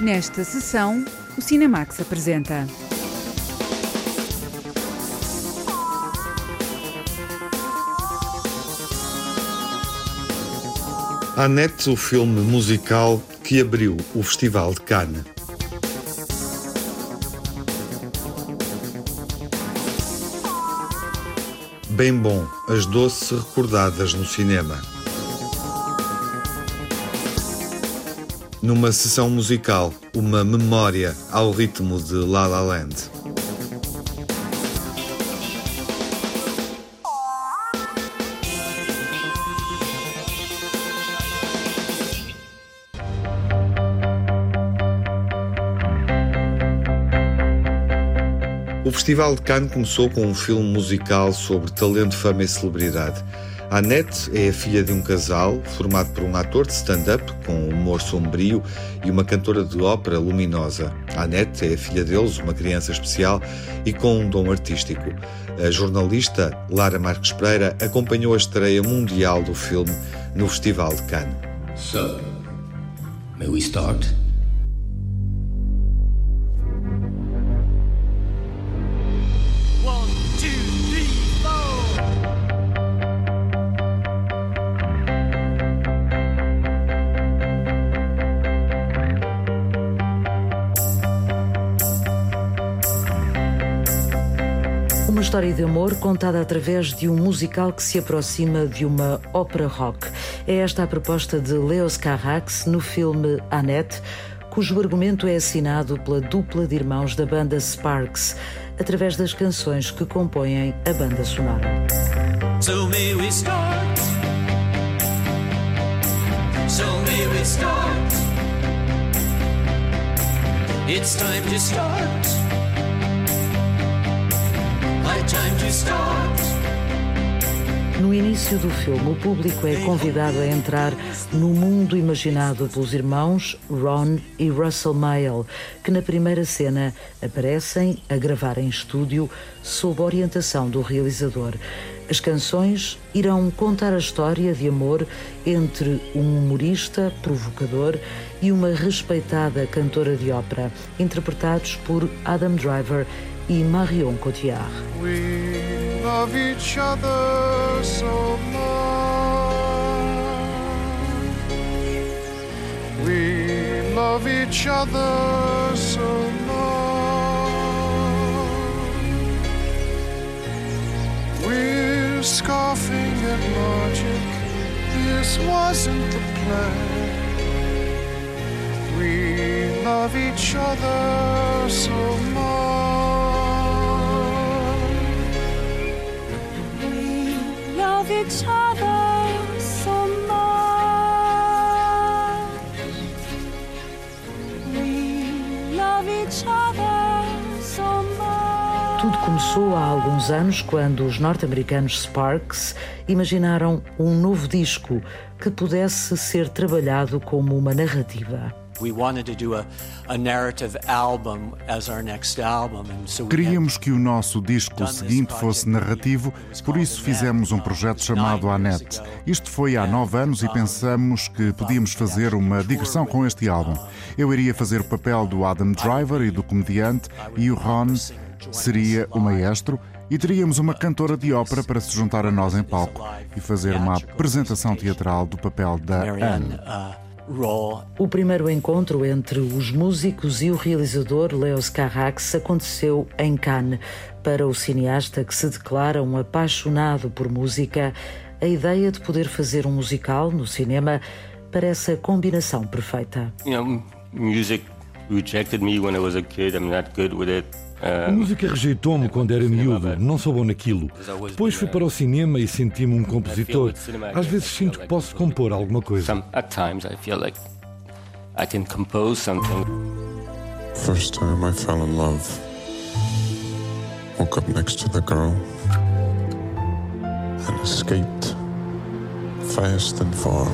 Nesta sessão, o Cinemax apresenta. Annette, o filme musical que abriu o Festival de Cannes. Bem bom, as doce recordadas no cinema. Numa sessão musical, uma memória ao ritmo de La La Land. O Festival de Cannes começou com um filme musical sobre talento, fama e celebridade. Annette é a filha de um casal formado por um ator de stand-up com humor sombrio e uma cantora de ópera luminosa. Annette é a filha deles, uma criança especial e com um dom artístico. A jornalista Lara Marques Pereira acompanhou a estreia mundial do filme no Festival de Cannes. So, may we start? História de amor contada através de um musical que se aproxima de uma ópera rock. É esta a proposta de Leos Carax no filme Annette, cujo argumento é assinado pela dupla de irmãos da banda Sparks, através das canções que compõem a banda sonora. So may we start. So may we start. It's time to start. No início do filme, o público é convidado a entrar no mundo imaginado pelos irmãos Ron e Russell Mael, que na primeira cena aparecem a gravar em estúdio sob orientação do realizador. As canções irão contar a história de amor entre um humorista provocador e uma respeitada cantora de ópera, interpretados por Adam Driver e Marion Cotillard. We love each other so much. We love each other so much. We're scoffing at logic. This wasn't the plan. We love each other so much. Love each other so much. We love each other so much. Tudo começou há alguns anos quando os norte-americanos Sparks imaginaram um novo disco que pudesse ser trabalhado como uma narrativa. We wanted to do a, a narrative album as our next album. And so we Queríamos que o nosso disco seguinte fosse narrativo, por isso fizemos um projeto chamado Annette. Isto foi há nove anos e pensamos que podíamos fazer uma digressão com este álbum. Eu iria fazer o papel do Adam Driver e do comediante, e o Ron seria o maestro. E teríamos uma cantora de ópera para se juntar a nós em palco e fazer uma apresentação teatral do papel da Anne. O primeiro encontro entre os músicos e o realizador Leos Carax aconteceu em Cannes. Para o cineasta que se declara um apaixonado por música, a ideia de poder fazer um musical no cinema parece a combinação perfeita. you know, music rejected me when I was a kid. I'm not good with it. A música rejeitou-me quando era miúdo, não sou bom naquilo. Depois fui para o cinema e senti-me um compositor. Às vezes sinto que posso compor alguma coisa. some, at times, I feel like I can compose something. First time I fell in love. Woke up next to the girl and escaped fast and far.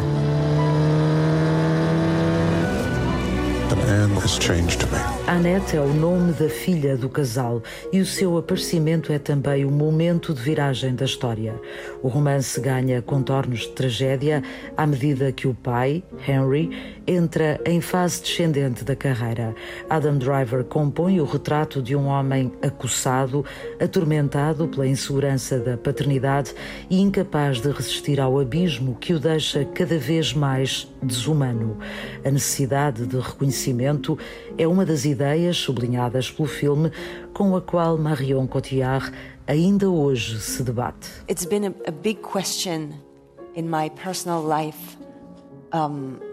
Annette é o nome da filha do casal e o seu aparecimento é também o momento de viragem da história. O romance ganha contornos de tragédia à medida que o pai, Henry, entra em fase descendente da carreira. Adam Driver compõe o retrato de um homem acossado, atormentado pela insegurança da paternidade e incapaz de resistir ao abismo que o deixa cada vez mais desumano. A necessidade de reconhecimento é uma das ideias sublinhadas pelo filme com a qual Marion Cotillard ainda hoje se debate. It's been a, a big question in my personal life. Um,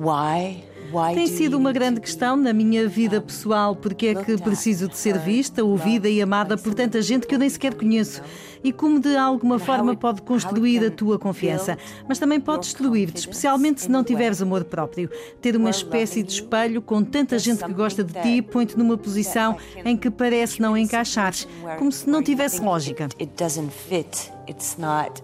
why? Tem do sido uma grande questão na minha vida pessoal, porque é que preciso de ser vista, ouvida e amada por tanta gente que eu nem sequer conheço. E como de alguma forma pode construir a tua confiança, mas também pode destruir-te, especialmente se não tiveres amor próprio. Ter uma espécie de espelho com tanta gente que gosta de ti põe-te numa posição em que parece não encaixares, como se não tivesse lógica. It doesn't fit. It's not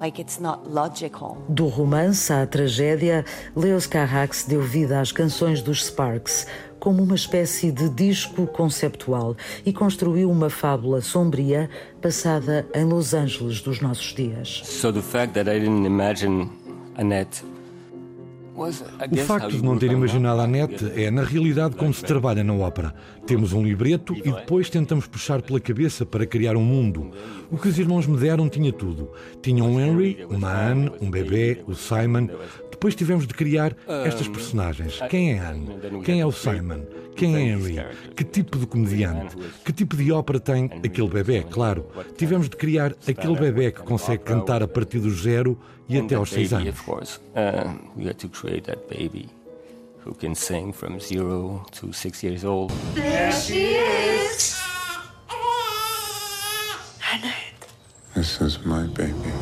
like it's not logical. Do romance à tragédia, Leos Carrax deu vida às canções dos Sparks como uma espécie de disco conceptual e construiu uma fábula sombria passada em Los Angeles dos nossos dias. So the fact that I didn't imagine Annette O facto de não ter imaginado a net é, na realidade, como se trabalha na ópera. Temos um libreto e depois tentamos puxar pela cabeça para criar um mundo. O que os irmãos me deram tinha tudo. Tinha um Henry, uma Anne, um bebê, o Simon. Depois tivemos de criar estas personagens. Quem é Anne? Quem é o Simon? Quem é Henry? Que tipo de comediante? Que tipo de ópera tem aquele bebê? Claro. Tivemos de criar aquele bebê que consegue cantar a partir do zero e até aos seis anos. Of course, uh, we had to create that baby who can sing from zero to six years old. There she is. This is my baby.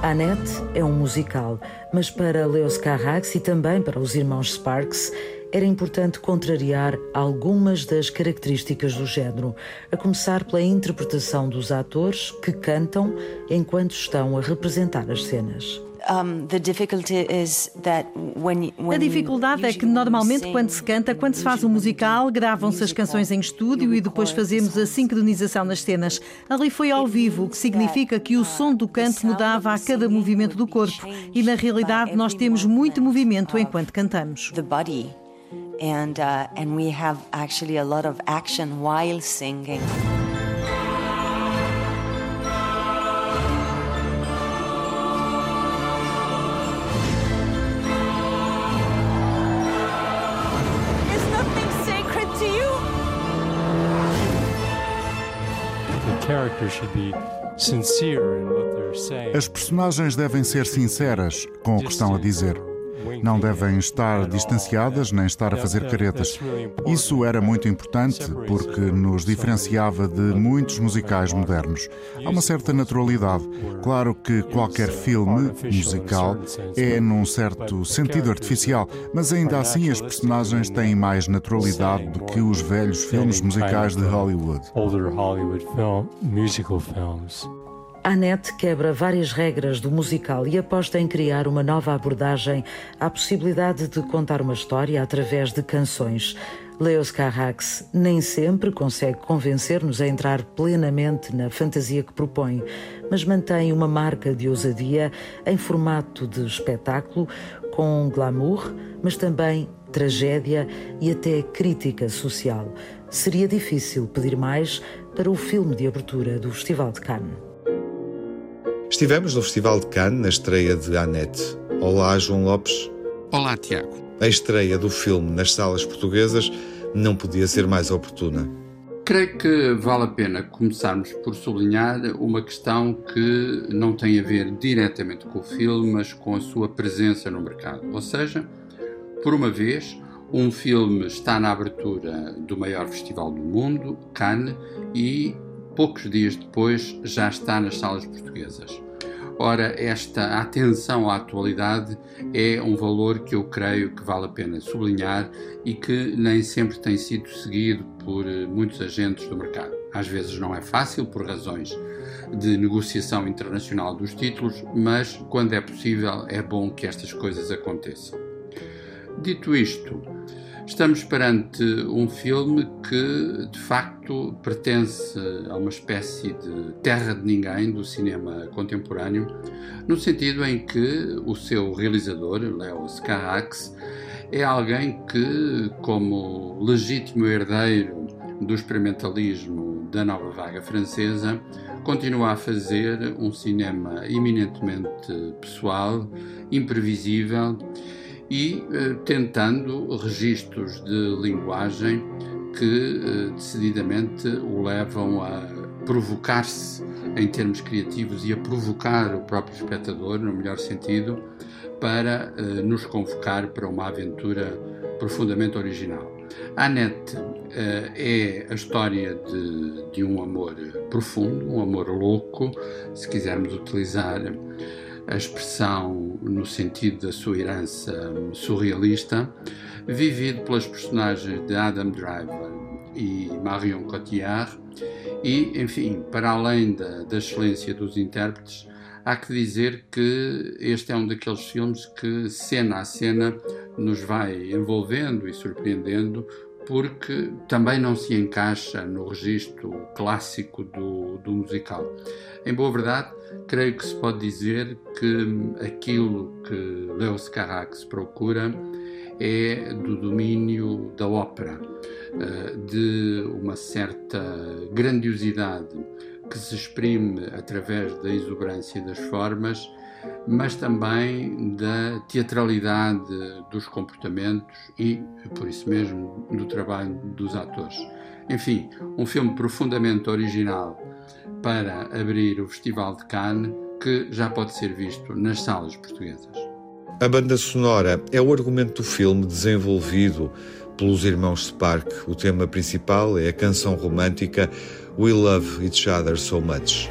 Annette é um musical, mas para Leos Carrax e também para os irmãos Sparks era importante contrariar algumas das características do género, a começar pela interpretação dos atores que cantam enquanto estão a representar as cenas. The difficulty is that when, when A dificuldade é que normalmente quando se canta, quando se faz um musical, gravam-se as canções em estúdio e depois fazemos a sincronização nas cenas. Ali foi ao vivo, o que significa que o som do canto mudava a cada movimento do corpo e na realidade nós temos muito movimento enquanto cantamos. And uh, and we have actually a lot of action while singing Is nothing sacred to you? The character should be sincere in what they're saying. As personagens devem ser sinceras com o que estão a dizer. Não devem estar distanciadas nem estar a fazer caretas. Isso era muito importante porque nos diferenciava de muitos musicais modernos. Há uma certa naturalidade. Claro que qualquer filme musical é, num certo sentido, artificial, mas ainda assim as personagens têm mais naturalidade do que os velhos filmes musicais de Hollywood. Annette quebra várias regras do musical e aposta em criar uma nova abordagem à possibilidade de contar uma história através de canções. Leos Carrax nem sempre consegue convencer-nos a entrar plenamente na fantasia que propõe, mas mantém uma marca de ousadia em formato de espetáculo, com glamour, mas também tragédia e até crítica social. Seria difícil pedir mais para o filme de abertura do Festival de Cannes. Estivemos no Festival de Cannes na estreia de Annette. Olá, João Lopes. Olá, Tiago. A estreia do filme nas salas portuguesas não podia ser mais oportuna. Creio que vale a pena começarmos por sublinhar uma questão que não tem a ver diretamente com o filme, mas com a sua presença no mercado. Ou seja, por uma vez, um filme está na abertura do maior festival do mundo, Cannes, e poucos dias depois já está nas salas portuguesas. Ora, esta atenção à atualidade é um valor que eu creio que vale a pena sublinhar e que nem sempre tem sido seguido por eh, muitos agentes do mercado. Às vezes não é fácil por razões de negociação internacional dos títulos, mas quando é possível é bom que estas coisas aconteçam. Dito isto, Estamos perante um filme que, de facto, pertence a uma espécie de terra de ninguém do cinema contemporâneo, no sentido em que o seu realizador, Leo Carax, é alguém que, como legítimo herdeiro do experimentalismo da nova vaga francesa, continua a fazer um cinema eminentemente pessoal, imprevisível e eh, tentando registros de linguagem que eh, decididamente o levam a provocar-se em termos criativos e a provocar o próprio espectador, no melhor sentido, para eh, nos convocar para uma aventura profundamente original. Annette é a história de, de um amor profundo, um amor louco, se quisermos utilizar a expressão no sentido da sua herança surrealista, vivido pelas personagens de Adam Driver e Marion Cotillard, e, enfim, para além da, da excelência dos intérpretes, há que dizer que este é um daqueles filmes que, cena a cena, nos vai envolvendo e surpreendendo, porque também não se encaixa no registro clássico do, do musical. Em boa verdade, creio que se pode dizer que aquilo que Leos Carax procura é do domínio da ópera, eh, de uma certa grandiosidade que se exprime através da exuberância das formas, mas também da teatralidade dos comportamentos e, por isso mesmo, do trabalho dos atores. Enfim, um filme profundamente original para abrir o Festival de Cannes, que já pode ser visto nas salas portuguesas. A banda sonora é o argumento do filme desenvolvido pelos irmãos Spark. O tema principal é a canção romântica We Love Each Other So Much.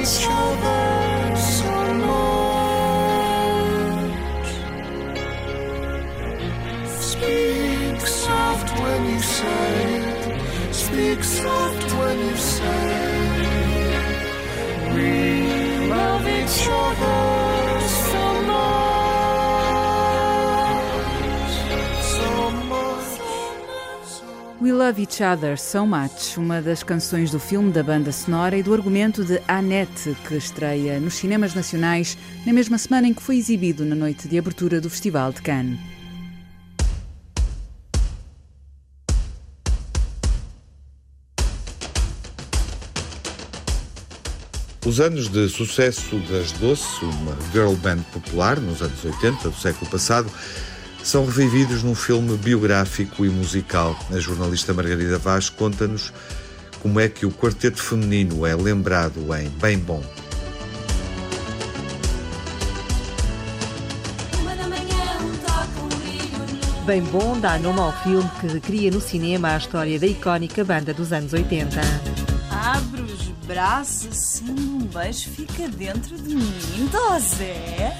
Each Love Each Other So Much, uma das canções do filme, da banda sonora e do argumento de Annette, que estreia nos cinemas nacionais na mesma semana em que foi exibido na noite de abertura do Festival de Cannes. Os anos de sucesso das Doce, uma girl band popular nos anos 80 do século passado, são revividos num filme biográfico e musical. A jornalista Margarida Vaz conta-nos como é que o quarteto feminino é lembrado em Bem Bom. Bem Bom dá nome ao filme que recria no cinema a história da icónica banda dos anos 80. Abre os braços assim, um beijo fica dentro de mim, Dosé.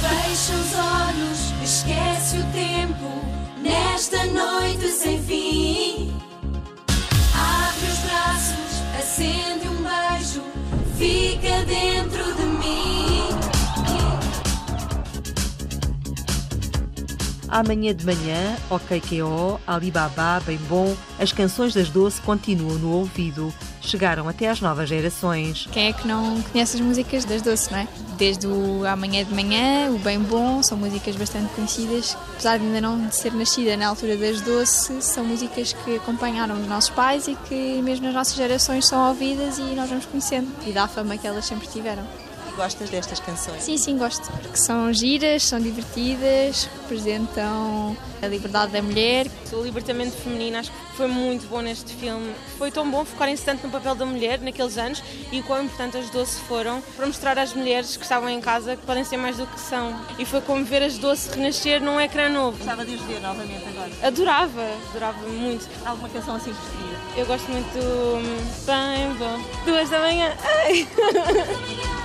Fecha os olhos, esquece o tempo nesta noite sem fim. Abre os braços, acende um beijo, fica dentro de mim. Amanhã de manhã, OKKO, Alibaba, Bem Bom, as canções das Doce continuam no ouvido. Chegaram até às novas gerações. Quem é que não conhece as músicas das Doce, não é? Desde o Amanhã de Manhã, o Bem Bom, são músicas bastante conhecidas. Apesar de ainda não ser nascida na altura das Doce, são músicas que acompanharam os nossos pais e que mesmo nas nossas gerações são ouvidas e nós vamos conhecendo. E dá a fama que elas sempre tiveram. Gostas destas canções? Sim, sim, gosto. Porque são giras, são divertidas, representam a liberdade da mulher. O libertamento feminino acho que foi muito bom neste filme. Foi tão bom focarem-se tanto no papel da mulher naqueles anos e o quão importante as doce foram para mostrar às mulheres que estavam em casa que podem ser mais do que são. E foi como ver as doce renascer num ecrã novo. Gostava de os ver novamente agora. Adorava, adorava muito. Alguma canção assim preferida? Eu gosto muito do Bem Bom. Duas da manhã. Ai.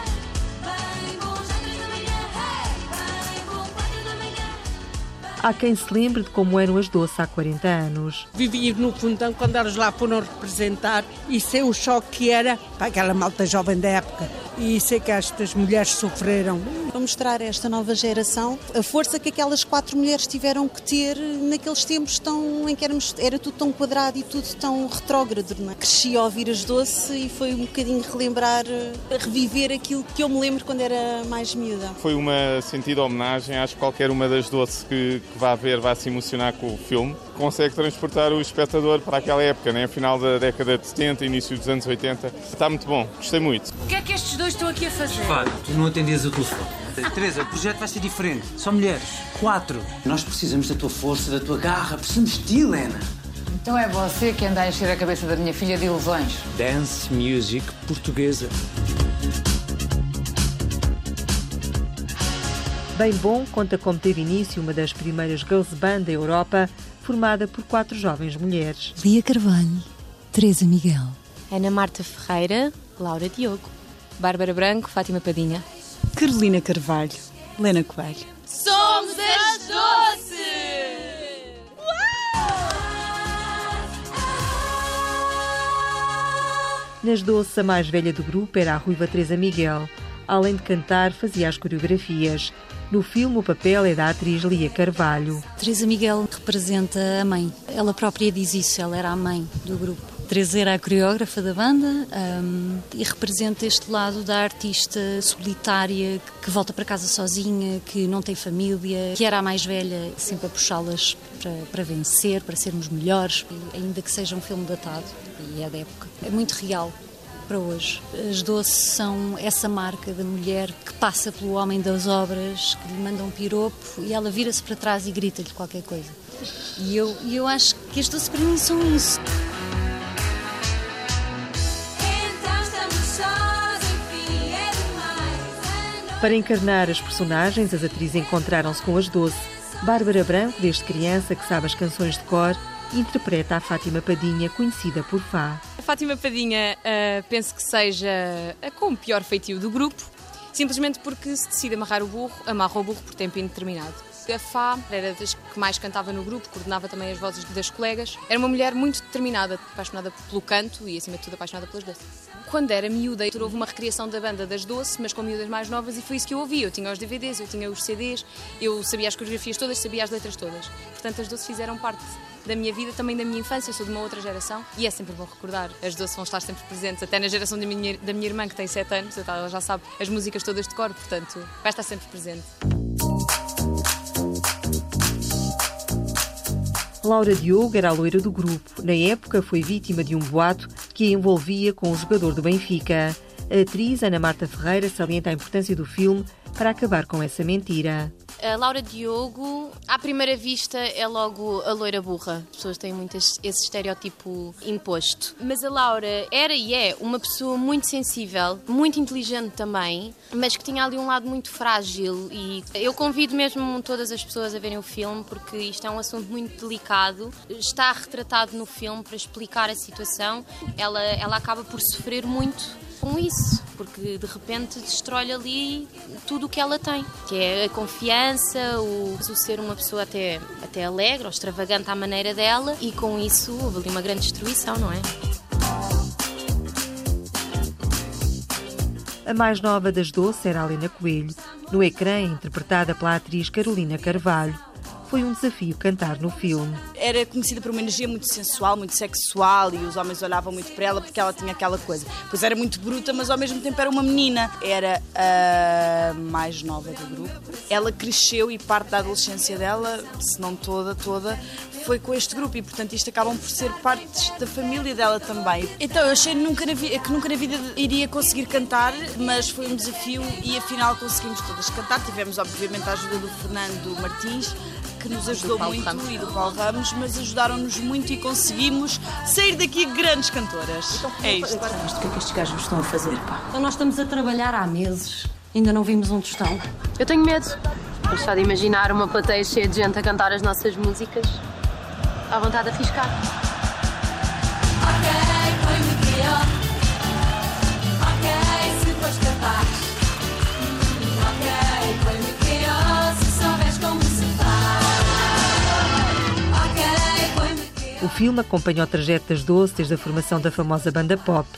Há quem se lembre de como eram as doce há 40 anos. Vivi no fundão quando elas lá foram representar e sei o choque que era para aquela malta jovem da época. E sei que estas mulheres sofreram. Para mostrar a esta nova geração a força que aquelas quatro mulheres tiveram que ter naqueles tempos tão, em que éramos, era tudo tão quadrado e tudo tão retrógrado. Não é? Cresci a ouvir as doce e foi um bocadinho relembrar, reviver aquilo que eu me lembro quando era mais miúda. Foi uma sentida homenagem, acho que qualquer uma das doce que, que vá ver vai se emocionar com o filme. Consegue transportar o espectador para aquela época, né? final da década de 70, início dos anos 80. Está muito bom, gostei muito. O que é que estes dois estão aqui a fazer? Fábio, tu não atendias o telefone. Teresa, o projeto vai ser diferente. Só mulheres. Quatro. Nós precisamos da tua força, da tua garra. Precisamos de ti, Helena. Então é você que anda a encher a cabeça da minha filha de ilusões. Dance music portuguesa. Bem Bom conta como teve início uma das primeiras girls band da Europa, formada por quatro jovens mulheres. Lia Carvalho, Teresa Miguel, Ana Marta Ferreira, Laura Diogo, Bárbara Branco, Fátima Padinha. Carolina Carvalho, Lena Coelho. Somos as Doce! Nas doce, a mais velha do grupo era a ruiva Teresa Miguel. Além de cantar, fazia as coreografias. No filme, o papel é da atriz Lia Carvalho. Teresa Miguel representa a mãe. Ela própria diz isso, ela era a mãe do grupo. Teresa era a coreógrafa da banda um, e representa este lado da artista solitária que volta para casa sozinha, que não tem família, que era a mais velha, sempre a puxá-las para, para vencer, para sermos melhores, ainda que seja um filme datado e é da época. É muito real para hoje. As doces são essa marca da mulher que passa pelo homem das obras, que lhe manda um piropo e ela vira-se para trás e grita-lhe qualquer coisa. E eu, e eu acho que as doces para mim são isso. Para encarnar as personagens, as atrizes encontraram-se com as doce. Bárbara Branco, desde criança que sabe as canções de cor, interpreta a Fátima Padinha, conhecida por Fá. Fátima Padinha uh, penso que seja a com o pior feitio do grupo, simplesmente porque se decide amarrar o burro, amarra o burro por tempo indeterminado. A Fá era das que mais cantava no grupo, coordenava também as vozes das colegas. Era uma mulher muito determinada, apaixonada pelo canto e, acima de tudo, apaixonada pelas doces. Quando era miúda, houve uma recriação da banda das Doce, mas com miúdas mais novas, e foi isso que eu ouvi. Eu tinha os DVDs, eu tinha os CDs, eu sabia as coreografias todas, sabia as letras todas. Portanto, as Doce fizeram parte da minha vida, também da minha infância. Eu sou de uma outra geração e é sempre bom recordar. As Doce vão estar sempre presentes, até na geração da minha, da minha irmã, que tem 7 anos, ela já sabe as músicas todas de cor, portanto, vai estar sempre presente. Laura Diogo era a loira do grupo. Na época, foi vítima de um boato que a envolvia com o jogador do Benfica. A atriz Ana Marta Ferreira salienta a importância do filme para acabar com essa mentira. A Laura Diogo, à primeira vista, é logo a loira burra. As pessoas têm muito esse estereótipo imposto. Mas a Laura era e é uma pessoa muito sensível, muito inteligente também, mas que tinha ali um lado muito frágil. E eu convido mesmo todas as pessoas a verem o filme, porque isto é um assunto muito delicado. Está retratado no filme para explicar a situação. Ela, ela acaba por sofrer muito com isso, porque de repente destrói ali tudo o que ela tem, que é a confiança, o, o ser uma pessoa até, até alegre ou extravagante à maneira dela, e com isso houve ali uma grande destruição, não é? A mais nova das doce era a Helena Coelho, no ecrã interpretada pela atriz Carolina Carvalho foi um desafio cantar no filme. Era conhecida por uma energia muito sensual, muito sexual e os homens olhavam muito para ela porque ela tinha aquela coisa. Pois era muito bruta, mas ao mesmo tempo era uma menina. Era a mais nova do grupo. Ela cresceu e parte da adolescência dela, se não toda, toda, foi com este grupo e, portanto, isto acabam por ser partes da família dela também. Então, eu achei nunca vida, que nunca na vida iria conseguir cantar, mas foi um desafio e afinal conseguimos todas cantar. Tivemos, obviamente, a ajuda do Fernando Martins, que nos ajudou muito Ramos. e do Paulo Ramos, mas ajudaram-nos muito e conseguimos sair daqui grandes cantoras. Então, é isto. Agora, o que é que estes gajos estão a fazer, pá? Então nós estamos a trabalhar há meses, ainda não vimos um tostão. Eu tenho medo. Mas só de imaginar uma plateia cheia de gente a cantar as nossas músicas, à vontade de arriscar. Ok, Ok, se fores capaz. Ok, põe-me O filme acompanha o trajeto das Doce desde a formação da famosa banda pop.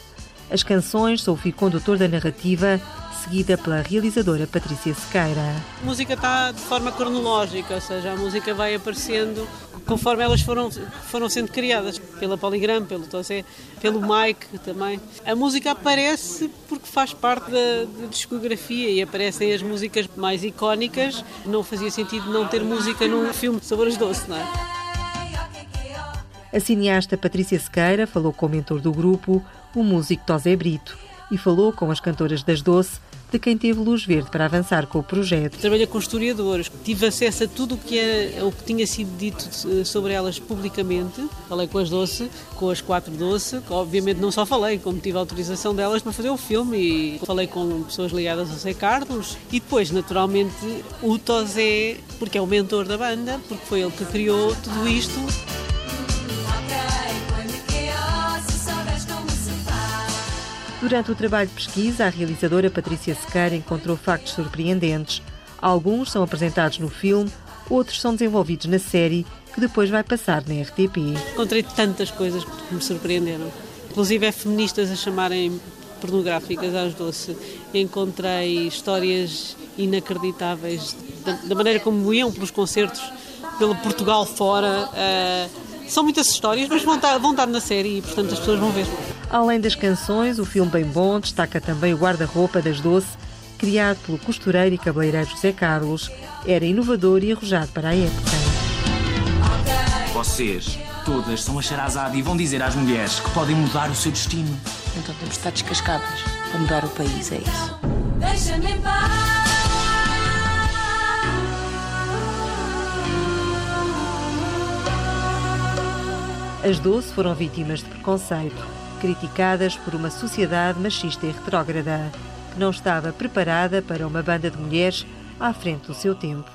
As canções são o fio condutor da narrativa, seguida pela realizadora Patrícia Sequeira. A música está de forma cronológica, ou seja, a música vai aparecendo conforme elas foram, foram sendo criadas, pela Polygram, pelo pelo Mike também. A música aparece porque faz parte da, da, discografia e aparecem as músicas mais icónicas. Não fazia sentido não ter música num filme sobre as doce, não é? A cineasta Patrícia Sequeira falou com o mentor do grupo, o músico Tosé Brito, e falou com as cantoras das Doce, de quem teve luz verde para avançar com o projeto. Trabalhei com historiadores, tive acesso a tudo o que, é, o que tinha sido dito sobre elas publicamente. Falei com as Doce, com as quatro Doce, obviamente não só falei, como tive autorização delas para fazer o filme e falei com pessoas ligadas ao Zé Carlos e depois, naturalmente, o Tosé, porque é o mentor da banda, porque foi ele que criou tudo isto. Durante o trabalho de pesquisa, a realizadora Patrícia Sequeira encontrou factos surpreendentes. Alguns são apresentados no filme, outros são desenvolvidos na série, que depois vai passar na RTP. Encontrei tantas coisas que me surpreenderam. Inclusive é feministas a chamarem pornográficas às doce. Encontrei histórias inacreditáveis da, da maneira como iam pelos concertos, pelo Portugal fora. Uh, são muitas histórias, mas vão estar, vão estar na série e, portanto, as pessoas vão ver. Além das canções, o filme Bem Bom destaca também o guarda-roupa das Doce, criado pelo costureiro e cabeleireiro José Carlos. Era inovador e arrojado para a época. Vocês, todas, são a charazada e vão dizer às mulheres que podem mudar o seu destino. Então temos de estar descascadas para mudar o país, é isso. Deixa-me em paz. As Doce foram vítimas de preconceito, criticadas por uma sociedade machista e retrógrada, que não estava preparada para uma banda de mulheres à frente do seu tempo.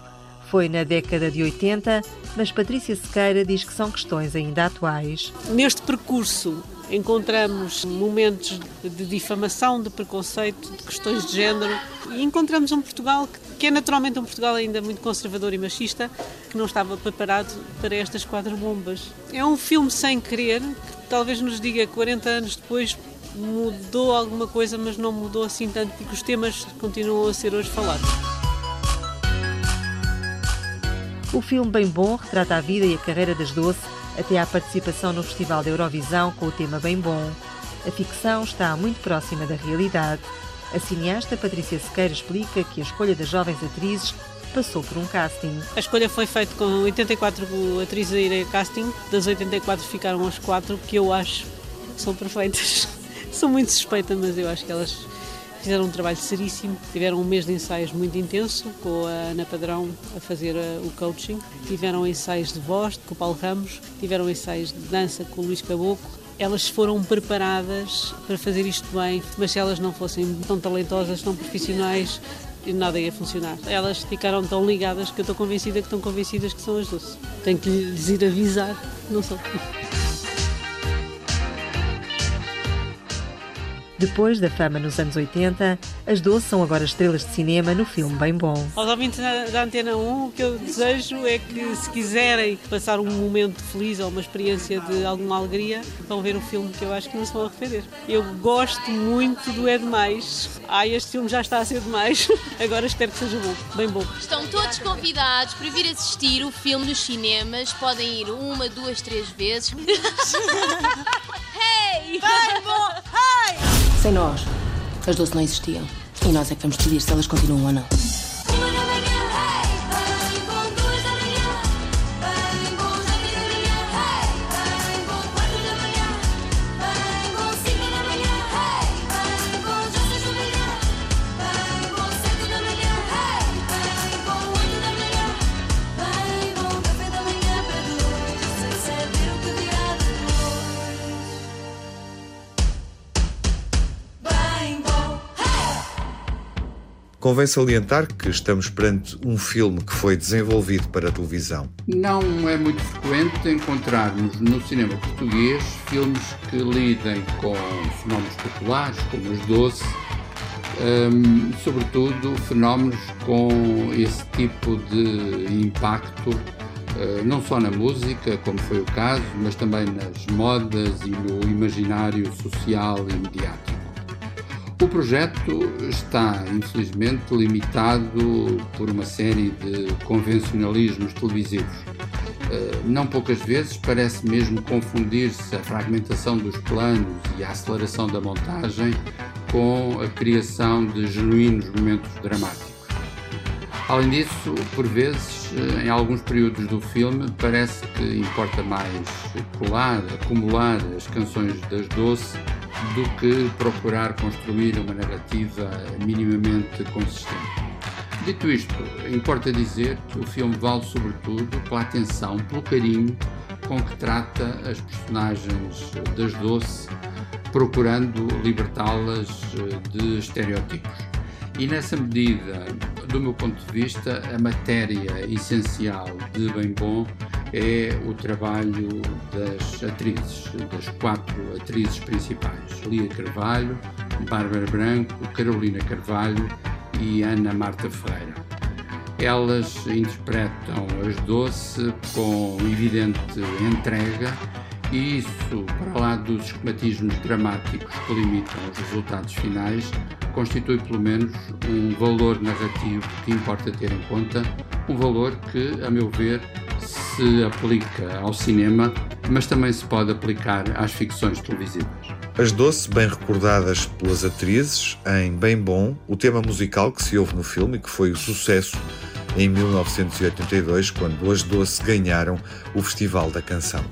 Foi na década de 80, mas Patrícia Sequeira diz que são questões ainda atuais. Neste percurso encontramos momentos de difamação, de preconceito, de questões de género e encontramos um Portugal que é naturalmente um Portugal ainda muito conservador e machista que não estava preparado para estas quatro bombas. É um filme sem querer que talvez nos diga 40 anos depois mudou alguma coisa, mas não mudou assim tanto porque os temas continuam a ser hoje falados. O filme Bem Bom retrata a vida e a carreira das Doce até à participação no Festival da Eurovisão com o tema Bem Bom. A ficção está muito próxima da realidade. A cineasta Patrícia Sequeira explica que a escolha das jovens atrizes passou por um casting. A escolha foi feita com 84 atrizes a ir a casting. Das 84 ficaram as 4 que eu acho que são perfeitas. Sou muito suspeita, mas eu acho que elas fizeram um trabalho seríssimo. Tiveram um mês de ensaios muito intenso com a Ana Padrão a fazer uh, o coaching. Tiveram ensaios de voz com o Paulo Ramos. Tiveram ensaios de dança com o Luís Caboclo. Elas foram preparadas para fazer isto bem, mas se elas não fossem tão talentosas, tão profissionais, nada ia funcionar. Elas ficaram tão ligadas que eu estou convencida que estão convencidas que são as doce. Tenho que lhes ir avisar, não sou. Depois da fama nos anos 80, as Doce são agora estrelas de cinema no filme Bem Bom. Aos ouvintes da Antena 1, o que eu desejo é que, se quiserem passar um momento feliz ou uma experiência de alguma alegria, vão ver o filme que eu acho que não se vão arrepender. Eu gosto muito do É Demais. Ah, este filme já está a ser demais. Agora espero que seja bom. Bem bom. Estão todos convidados para vir assistir o filme nos cinemas. Podem ir uma, duas, três vezes. hey! Hey! Sem nós, as doce não existiam. E nós é que vamos decidir se elas continuam ou não. Convém salientar que estamos perante um filme que foi desenvolvido para a televisão. Não é muito frequente encontrarmos no cinema português filmes que lidem com fenómenos populares, como os doce, um, sobretudo fenómenos com esse tipo de impacto, uh, não só na música, como foi o caso, mas também nas modas e no imaginário social e mediático. O projeto está, infelizmente, limitado por uma série de convencionalismos televisivos. Não poucas vezes parece mesmo confundir-se a fragmentação dos planos e a aceleração da montagem com a criação de genuínos momentos dramáticos. Além disso, por vezes, em alguns períodos do filme, parece que importa mais colar, acumular as canções das Doce do que procurar construir uma narrativa minimamente consistente. Dito isto, importa dizer que o filme vale sobretudo pela atenção, pelo carinho com que trata as personagens das Doce, procurando libertá-las de estereótipos. E nessa medida, do meu ponto de vista, a matéria essencial de Bem Bom é o trabalho das atrizes, das quatro atrizes principais: Lia Carvalho, Bárbara Branco, Carolina Carvalho e Ana Marta Ferreira. Elas interpretam as Doce com evidente entrega e isso, para lá dos esquematismos dramáticos que limitam os resultados finais, constitui pelo menos um valor narrativo que importa ter em conta, um valor que, a meu ver, se aplica ao cinema, mas também se pode aplicar às ficções televisivas. As Doce, bem recordadas pelas atrizes, em Bem Bom, o tema musical que se ouve no filme e que foi o sucesso em 1982, quando as Doce ganharam o Festival da Canção.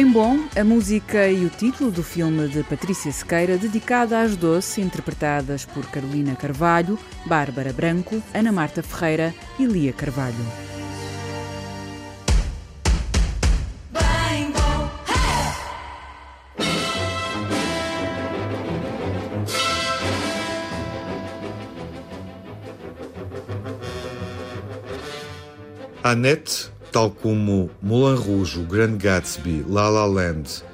Bem bom, a música e o título do filme de Patrícia Sequeira, dedicada às doce, interpretadas por Carolina Carvalho, Bárbara Branco, Ana Marta Ferreira e Lia Carvalho. Bem bom, Annette, tal como Moulin Rouge, O Gatsby, La La Land,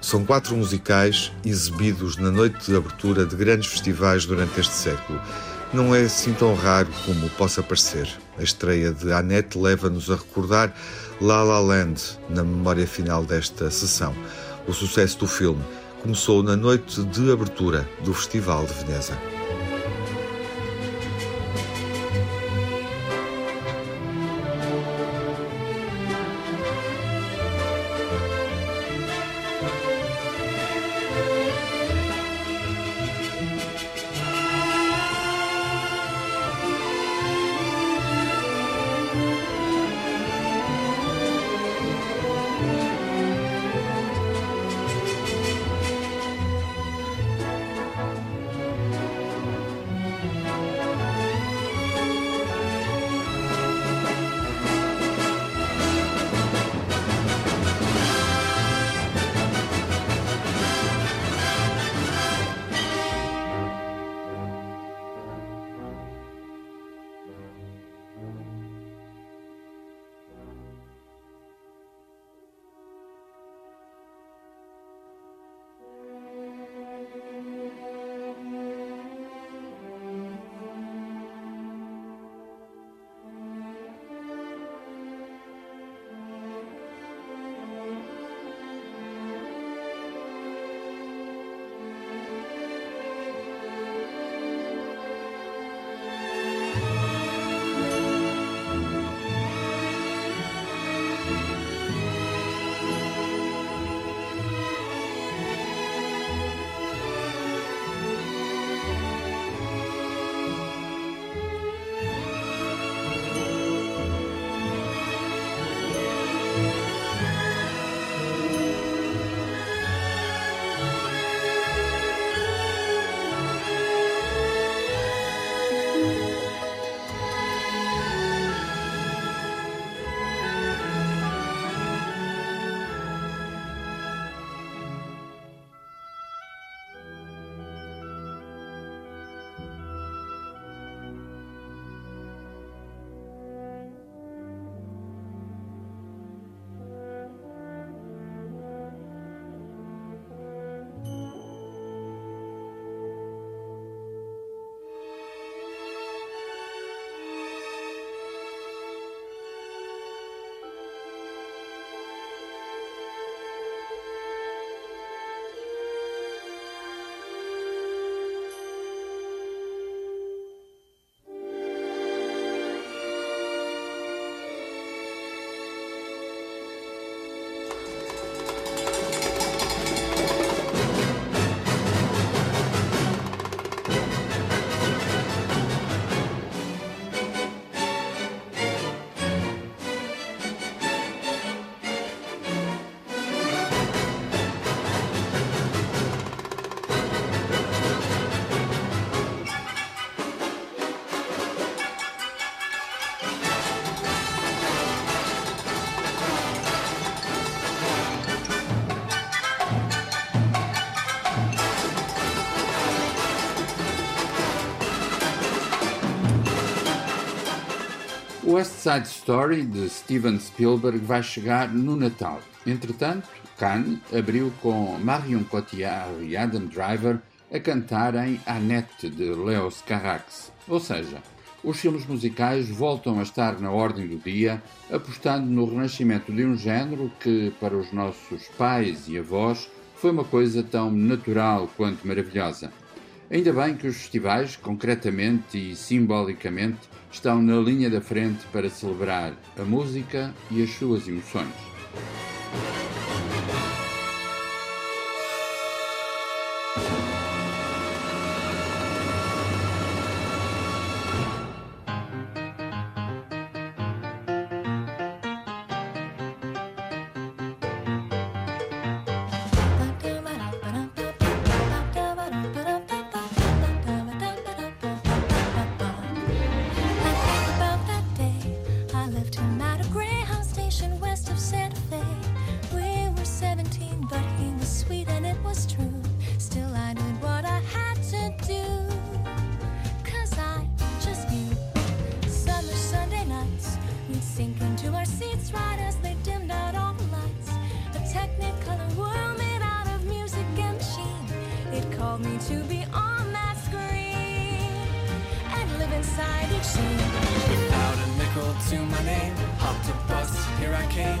são quatro musicais exibidos na noite de abertura de grandes festivais durante este século. Não é assim tão raro como possa parecer. A estreia de Annette leva-nos a recordar La La Land na memória final desta sessão. O sucesso do filme começou na noite de abertura do Festival de Veneza. West Side Story de Steven Spielberg vai chegar no Natal. Entretanto, Cannes abriu com Marion Cotillard e Adam Driver a cantarem Annette de Leos Carax. Ou seja, os filmes musicais voltam a estar na ordem do dia, apostando no renascimento de um género que, para os nossos pais e avós, foi uma coisa tão natural quanto maravilhosa. Ainda bem que os festivais, concretamente e simbolicamente, estão na linha da frente para celebrar a música e as suas emoções. sink into our seats right as they dimmed out all the lights. A technicolor world made out of music and machine. It called me to be on that screen and live inside each scene. Without a nickel to my name, hopped a bus, here I came.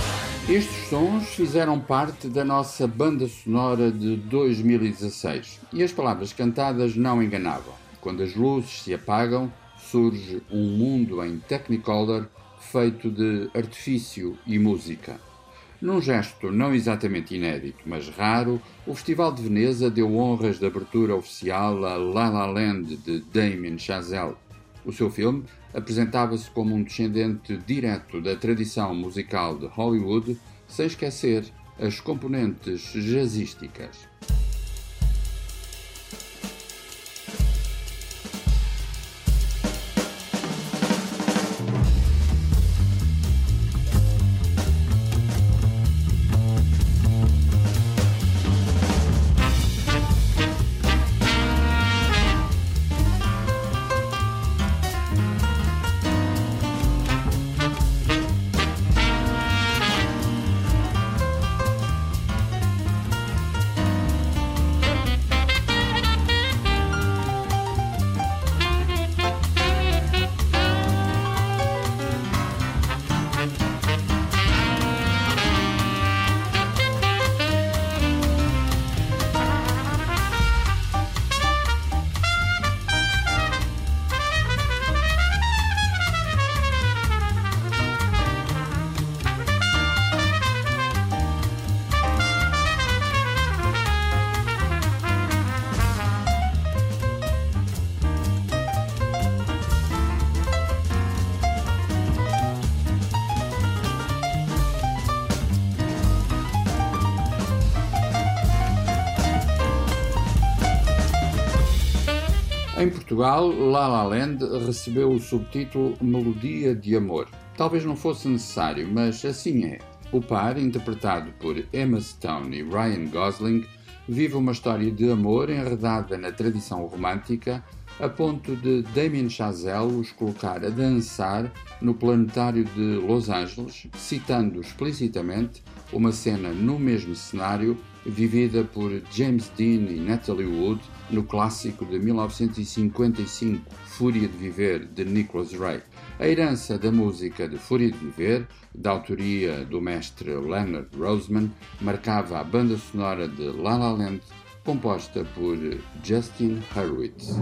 Estes sons fizeram parte da nossa banda sonora de 2016 e as palavras cantadas não enganavam. Quando as luzes se apagam, surge um mundo em Technicolor feito de artifício e música. Num gesto não exatamente inédito, mas raro, o Festival de Veneza deu honras de abertura oficial a La La Land de Damien Chazelle. O seu filme apresentava-se como um descendente direto da tradição musical de Hollywood, sem esquecer as componentes jazzísticas. Portugal, La La Land recebeu o subtítulo Melodia de Amor. Talvez não fosse necessário, mas assim é. O par, interpretado por Emma Stone e Ryan Gosling, vive uma história de amor enredada na tradição romântica, a ponto de Damien Chazelle os colocar a dançar no planetário de Los Angeles, citando explicitamente uma cena no mesmo cenário vivida por James Dean e Natalie Wood no clássico de 1955 Fúria de Viver de Nicholas Ray. A herança da música de Fúria de Viver, da autoria do mestre Leonard Roseman, marcava a banda sonora de La La Land, composta por Justin Hurwitz.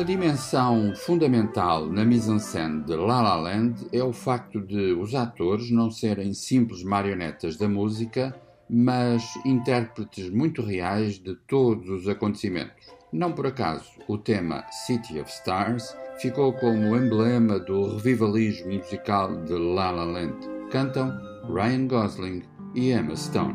Uma dimensão fundamental na mise-en-scène de La La Land é o facto de os atores não serem simples marionetas da música, mas intérpretes muito reais de todos os acontecimentos. Não por acaso, o tema City of Stars ficou como emblema do revivalismo musical de La La Land. Cantam Ryan Gosling e Emma Stone.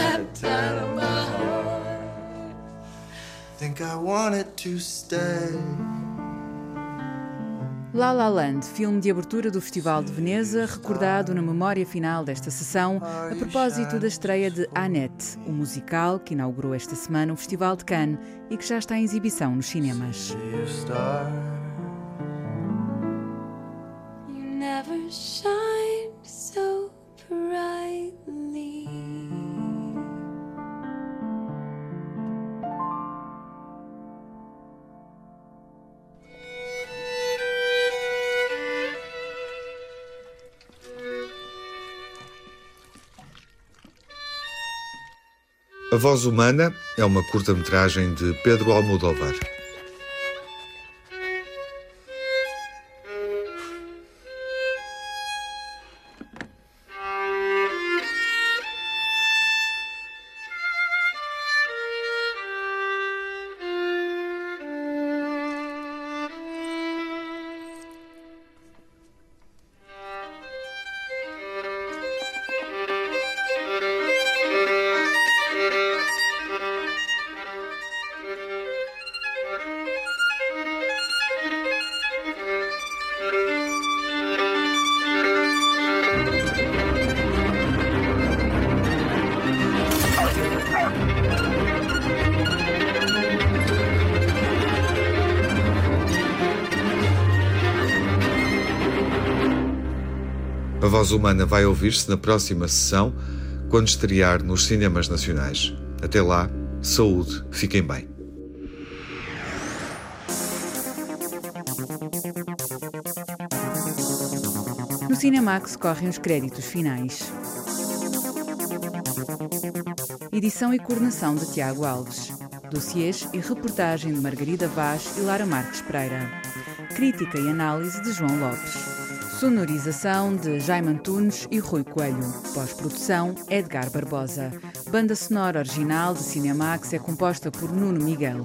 Got tapped out of my heart. think I wanted to stay. La La Land, filme de abertura do Festival de Veneza, recordado na memória final desta sessão, a propósito da estreia de Annette, o musical que inaugurou esta semana o Festival de Cannes e que já está em exibição nos cinemas. You never shined A Voz Humana é uma curta-metragem de Pedro Almodóvar. Voz Humana vai ouvir-se na próxima sessão, quando estrear nos cinemas nacionais. Até lá, saúde, fiquem bem. No Cinemax correm os créditos finais. Edição e coordenação de Tiago Alves. Dossiês e reportagem de Margarida Vaz e Lara Marques Pereira. Crítica e análise de João Lopes. Sonorização de Jaime Antunes e Rui Coelho. Pós-produção Edgar Barbosa. Banda sonora original de Cinemax é composta por Nuno Miguel.